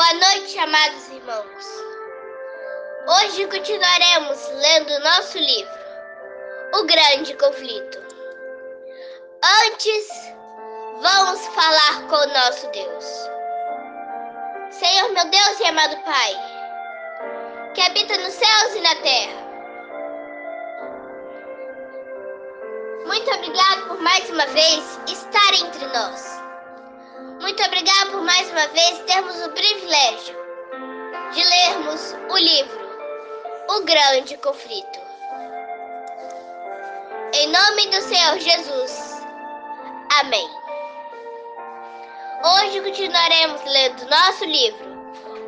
Boa noite, amados irmãos. Hoje continuaremos lendo nosso livro, O Grande Conflito. Antes, vamos falar com o nosso Deus. Senhor, meu Deus e amado Pai, que habita nos céus e na terra. Muito obrigado por mais uma vez estar entre nós. Muito obrigada por mais uma vez termos o privilégio de lermos o livro O Grande Conflito. Em nome do Senhor Jesus. Amém. Hoje continuaremos lendo nosso livro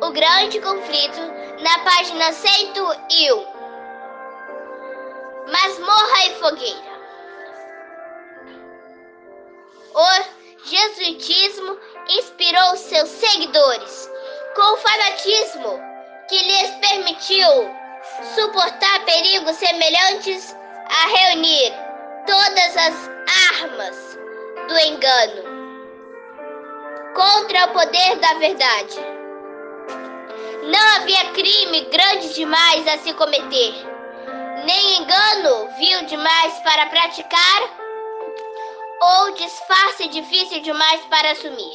O Grande Conflito na página 101. Masmorra e Fogueira. O jesuitismo inspirou seus seguidores com o fanatismo que lhes permitiu suportar perigos semelhantes a reunir todas as armas do engano contra o poder da verdade. Não havia crime grande demais a se cometer, nem engano vil demais para praticar ou disfarce difícil demais para assumir.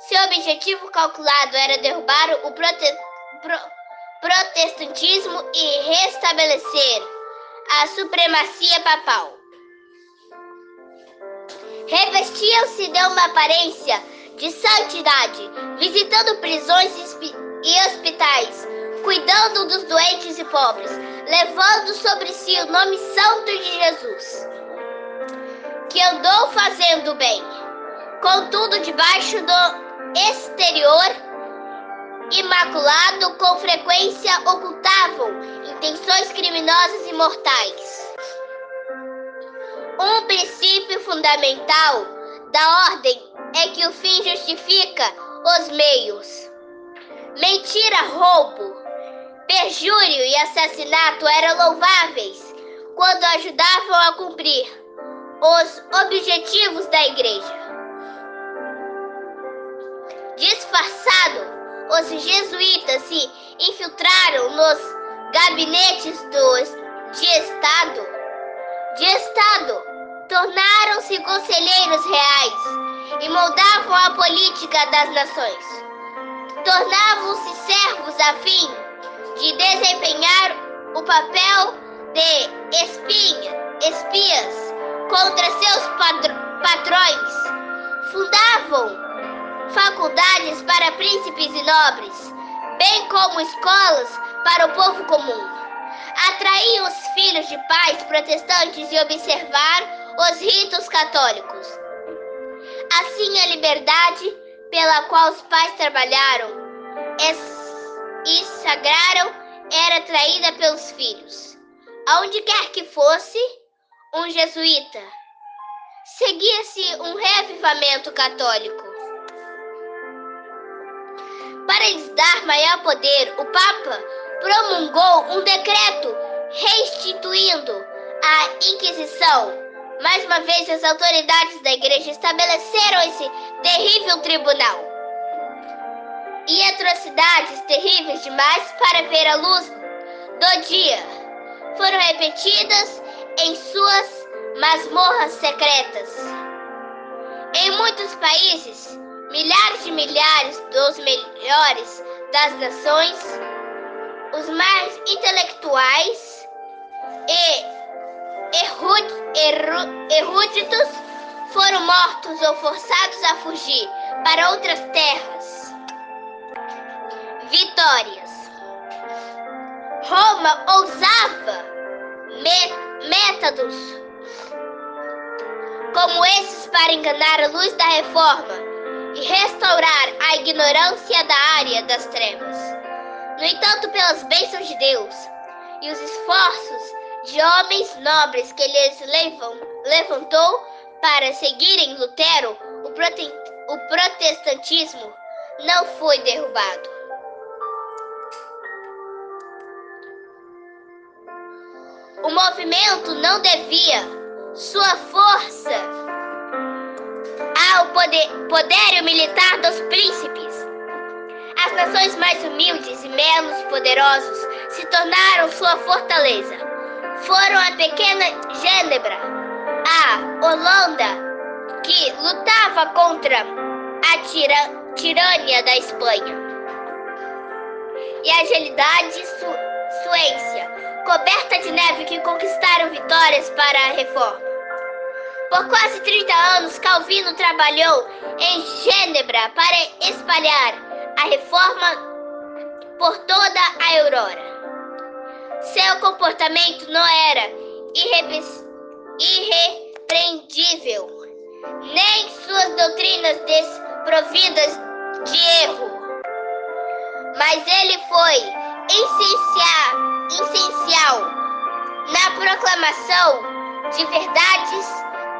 Seu objetivo calculado era derrubar o prote pro protestantismo e restabelecer a supremacia papal. Revestiam-se de uma aparência de santidade, visitando prisões e hospitais, cuidando dos doentes e pobres, levando sobre si o nome santo de Jesus que andou fazendo bem. Contudo, debaixo do exterior imaculado, com frequência ocultavam intenções criminosas e mortais. Um princípio fundamental da ordem é que o fim justifica os meios. Mentira, roubo, perjúrio e assassinato eram louváveis quando ajudavam a cumprir os objetivos da igreja. Disfarçado, os jesuítas se infiltraram nos gabinetes dos, de Estado. De Estado, tornaram-se conselheiros reais e moldavam a política das nações. Tornavam-se servos a fim de desempenhar o papel de espinha, espias contra seus patrões. Fundavam faculdades para príncipes e nobres, bem como escolas para o povo comum. Atraíam os filhos de pais protestantes e observar os ritos católicos. Assim, a liberdade pela qual os pais trabalharam e sagraram era traída pelos filhos. Aonde quer que fosse, um jesuíta. Seguia-se um reavivamento católico. Para lhes dar maior poder, o Papa promulgou um decreto restituindo a Inquisição. Mais uma vez, as autoridades da Igreja estabeleceram esse terrível tribunal. E atrocidades terríveis demais para ver a luz do dia foram repetidas em suas masmorras secretas. Em muitos países, milhares de milhares dos melhores das nações, os mais intelectuais e eruditos foram mortos ou forçados a fugir para outras terras. Vitórias. Roma ousava métodos como esses para enganar a luz da reforma e restaurar a ignorância da área das trevas. No entanto, pelas bênçãos de Deus e os esforços de homens nobres que lhes levam, levantou para seguirem Lutero, o, prote, o protestantismo não foi derrubado. O movimento não devia sua força ao poder, poderio militar dos príncipes. As nações mais humildes e menos poderosos se tornaram sua fortaleza. Foram a pequena Gênebra, a Holanda, que lutava contra a tira, tirania da Espanha, e a agilidade Su, Suécia, coberta de neve, que conquistaram vitórias para a reforma. Por quase 30 anos, Calvino trabalhou em Gênebra para espalhar a reforma por toda a Aurora. Seu comportamento não era irrepreendível, nem suas doutrinas desprovidas de erro. Mas ele foi essencial, essencial na proclamação de verdades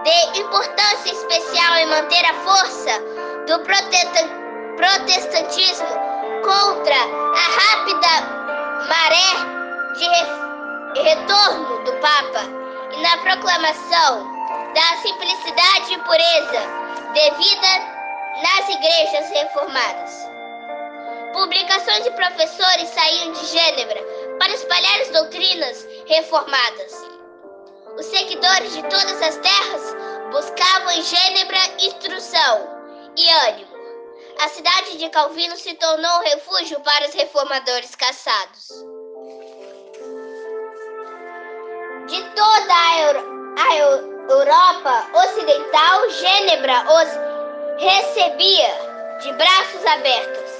de importância especial em manter a força do protestantismo contra a rápida maré de retorno do Papa e na proclamação da simplicidade e pureza devida nas igrejas reformadas. Publicações de professores saíam de Gênebra para espalhar as doutrinas reformadas. Os seguidores de todas as terras buscavam em Gênebra instrução e ânimo. A cidade de Calvino se tornou um refúgio para os reformadores caçados. De toda a, Euro a Europa Ocidental, Gênebra os recebia de braços abertos.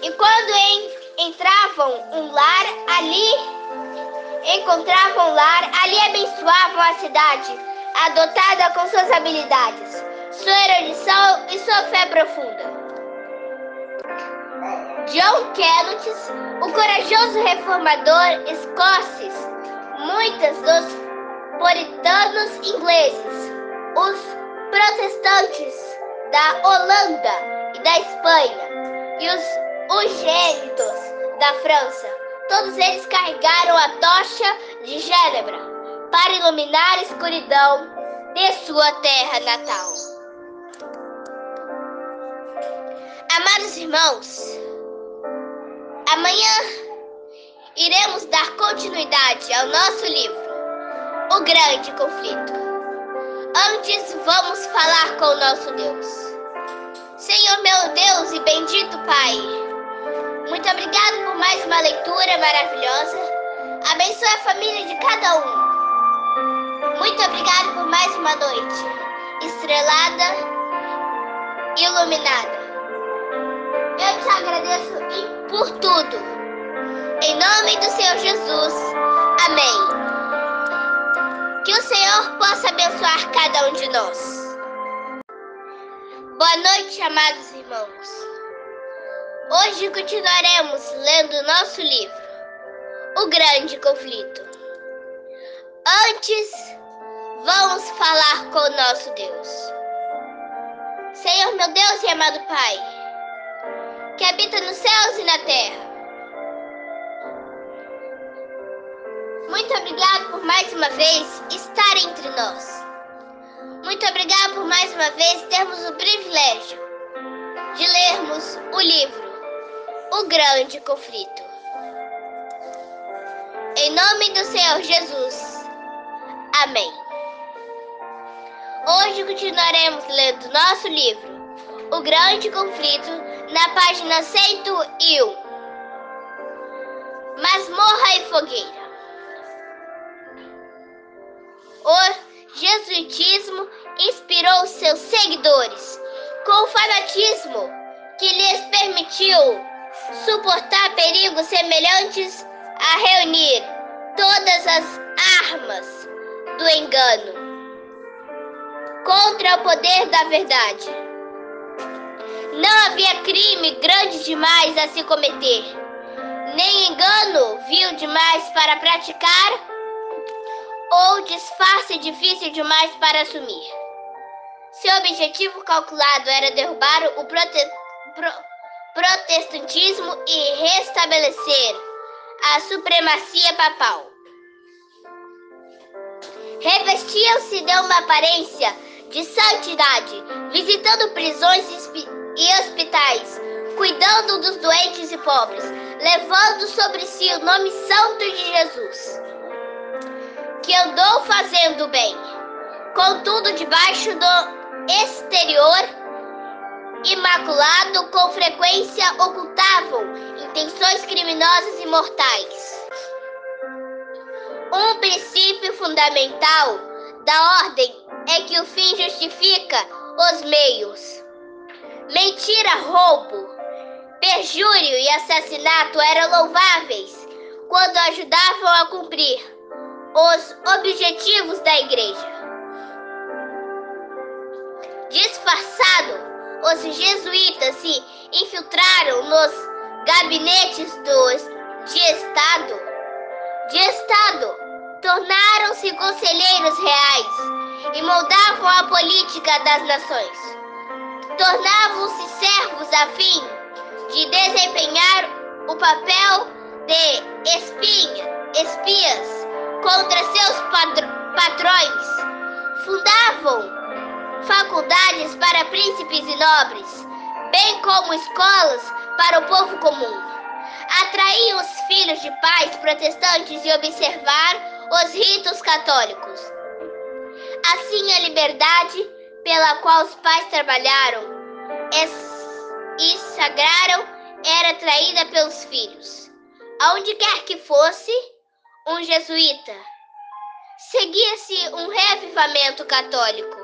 E quando en entravam um lar ali encontravam lar, ali abençoavam a cidade, adotada com suas habilidades, sua erudição e sua fé profunda. John Kenneth, o corajoso reformador escocês, muitos dos puritanos ingleses, os protestantes da Holanda e da Espanha e os ungênitos da França Todos eles carregaram a tocha de Gênebra para iluminar a escuridão de sua terra natal. Amados irmãos, amanhã iremos dar continuidade ao nosso livro, O Grande Conflito. Antes, vamos falar com o nosso Deus. Senhor meu Deus e bendito Pai, muito obrigado por mais uma leitura maravilhosa. Abençoe a família de cada um. Muito obrigado por mais uma noite estrelada iluminada. Eu te agradeço por tudo. Em nome do Senhor Jesus. Amém. Que o Senhor possa abençoar cada um de nós. Boa noite, amados irmãos. Hoje continuaremos lendo nosso livro, O Grande Conflito. Antes, vamos falar com o nosso Deus. Senhor, meu Deus e amado Pai, que habita nos céus e na terra. Muito obrigado por mais uma vez estar entre nós. Muito obrigado por mais uma vez termos o privilégio grande conflito. Em nome do Senhor Jesus. Amém. Hoje continuaremos lendo nosso livro, O Grande Conflito, na página 101. Masmorra e Fogueira. O jesuitismo inspirou seus seguidores com o fanatismo que lhes permitiu suportar perigos semelhantes a reunir todas as armas do engano contra o poder da verdade. Não havia crime grande demais a se cometer, nem engano vil demais para praticar, ou disfarce difícil demais para assumir. Seu objetivo calculado era derrubar o prote... Pro protestantismo e restabelecer a supremacia papal. Revestiam-se de uma aparência de santidade, visitando prisões e hospitais, cuidando dos doentes e pobres, levando sobre si o nome santo de Jesus, que andou fazendo bem, contudo, debaixo do exterior imaculado, com frequência ocultavam intenções criminosas e mortais. Um princípio fundamental da ordem é que o fim justifica os meios. Mentira, roubo, perjúrio e assassinato eram louváveis quando ajudavam a cumprir os objetivos da igreja. Disfarçado, os jesuítas se infiltraram nos gabinetes de Estado. De Estado, tornaram-se conselheiros reais e moldavam a política das nações. Tornavam-se servos a fim de desempenhar o papel de espinha, espias contra seus patrões. Fundavam faculdades para príncipes e nobres, bem como escolas para o povo comum. Atrair os filhos de pais protestantes e observar os ritos católicos. Assim, a liberdade pela qual os pais trabalharam e sagraram era traída pelos filhos. Aonde quer que fosse, um jesuíta, seguia-se um reavivamento católico.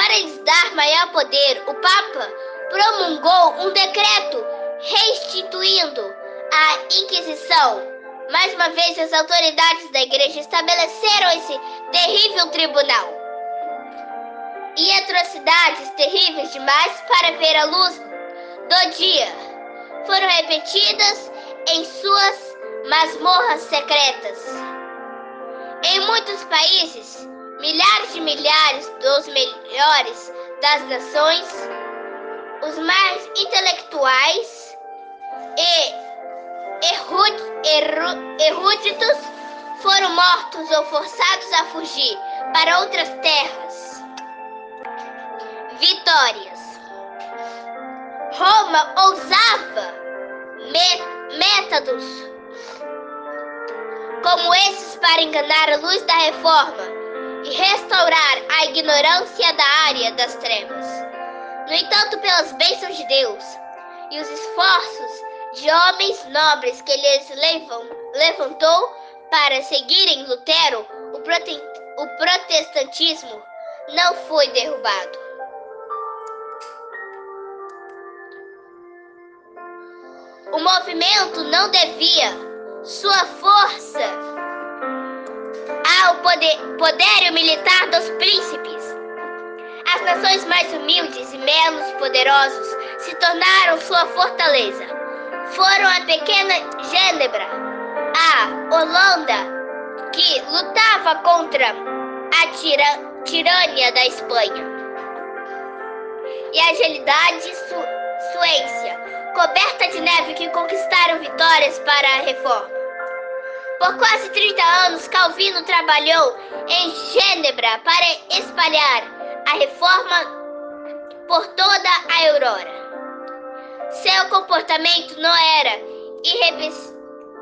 Para lhes dar maior poder, o Papa promulgou um decreto restituindo a Inquisição. Mais uma vez, as autoridades da igreja estabeleceram esse terrível tribunal. E atrocidades terríveis demais para ver a luz do dia foram repetidas em suas masmorras secretas. Em muitos países, milhares de milhares dos melhores das nações, os mais intelectuais e eruditos foram mortos ou forçados a fugir para outras terras. Vitórias. Roma ousava métodos como esses para enganar a luz da reforma e restaurar a ignorância da área das trevas. No entanto, pelas bênçãos de Deus e os esforços de homens nobres que lhes levam, levantou para seguirem Lutero, o, prote, o protestantismo não foi derrubado. O movimento não devia sua força ao poder, poderio militar dos príncipes. As nações mais humildes e menos poderosos se tornaram sua fortaleza. Foram a pequena Gênebra, a Holanda, que lutava contra a tira, tirania da Espanha, e a gelidade Su, Suécia, coberta de neve, que conquistaram vitórias para a reforma. Por quase 30 anos, Calvino trabalhou em Gênebra para espalhar a reforma por toda a Aurora. Seu comportamento não era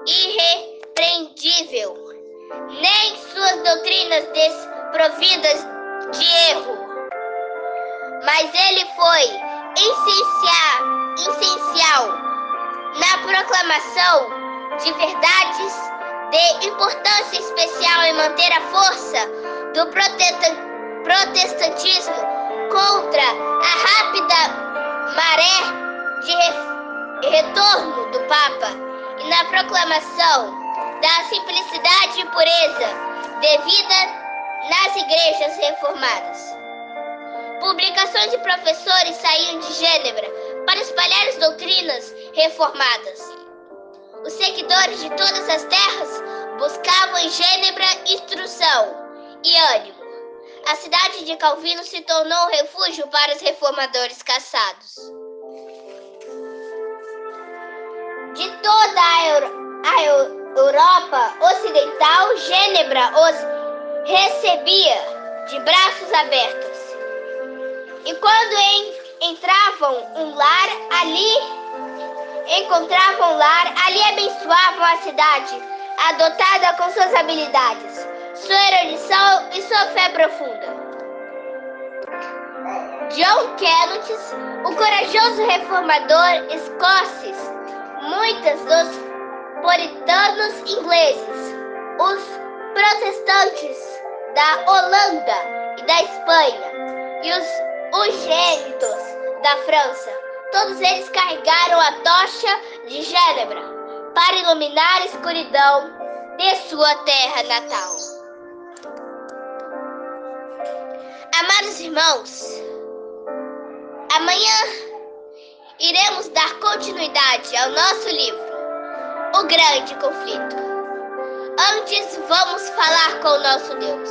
irrepreendível, nem suas doutrinas desprovidas de erro. Mas ele foi essencial, essencial na proclamação de verdades de importância especial em manter a força do protestantismo contra a rápida maré de retorno do Papa e na proclamação da simplicidade e pureza devida nas igrejas reformadas. Publicações de professores saíam de Gênebra para espalhar as doutrinas reformadas. Os seguidores de todas as terras buscavam em Gênebra instrução e ânimo. A cidade de Calvino se tornou um refúgio para os reformadores caçados. De toda a, Euro a Europa Ocidental, Gênebra os recebia de braços abertos. E quando en entravam um lar ali encontravam lar, ali abençoavam a cidade, adotada com suas habilidades, sua erudição e sua fé profunda. John Kenneth, o corajoso reformador escocês, muitos dos puritanos ingleses, os protestantes da Holanda e da Espanha e os ungênitos da França, todos eles carregaram a tocha de Gênebra para iluminar a escuridão de sua terra natal. Amados irmãos, amanhã iremos dar continuidade ao nosso livro, O Grande Conflito. Antes, vamos falar com o nosso Deus.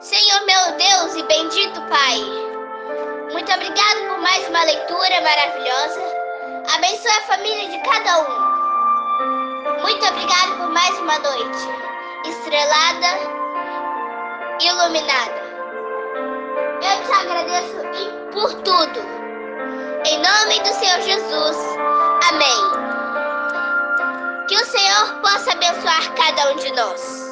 Senhor meu Deus e bendito Pai, muito obrigado por mais uma leitura maravilhosa. Abençoe a família de cada um. Muito obrigado por mais uma noite estrelada, iluminada. Eu te agradeço por tudo. Em nome do Senhor Jesus. Amém. Que o Senhor possa abençoar cada um de nós.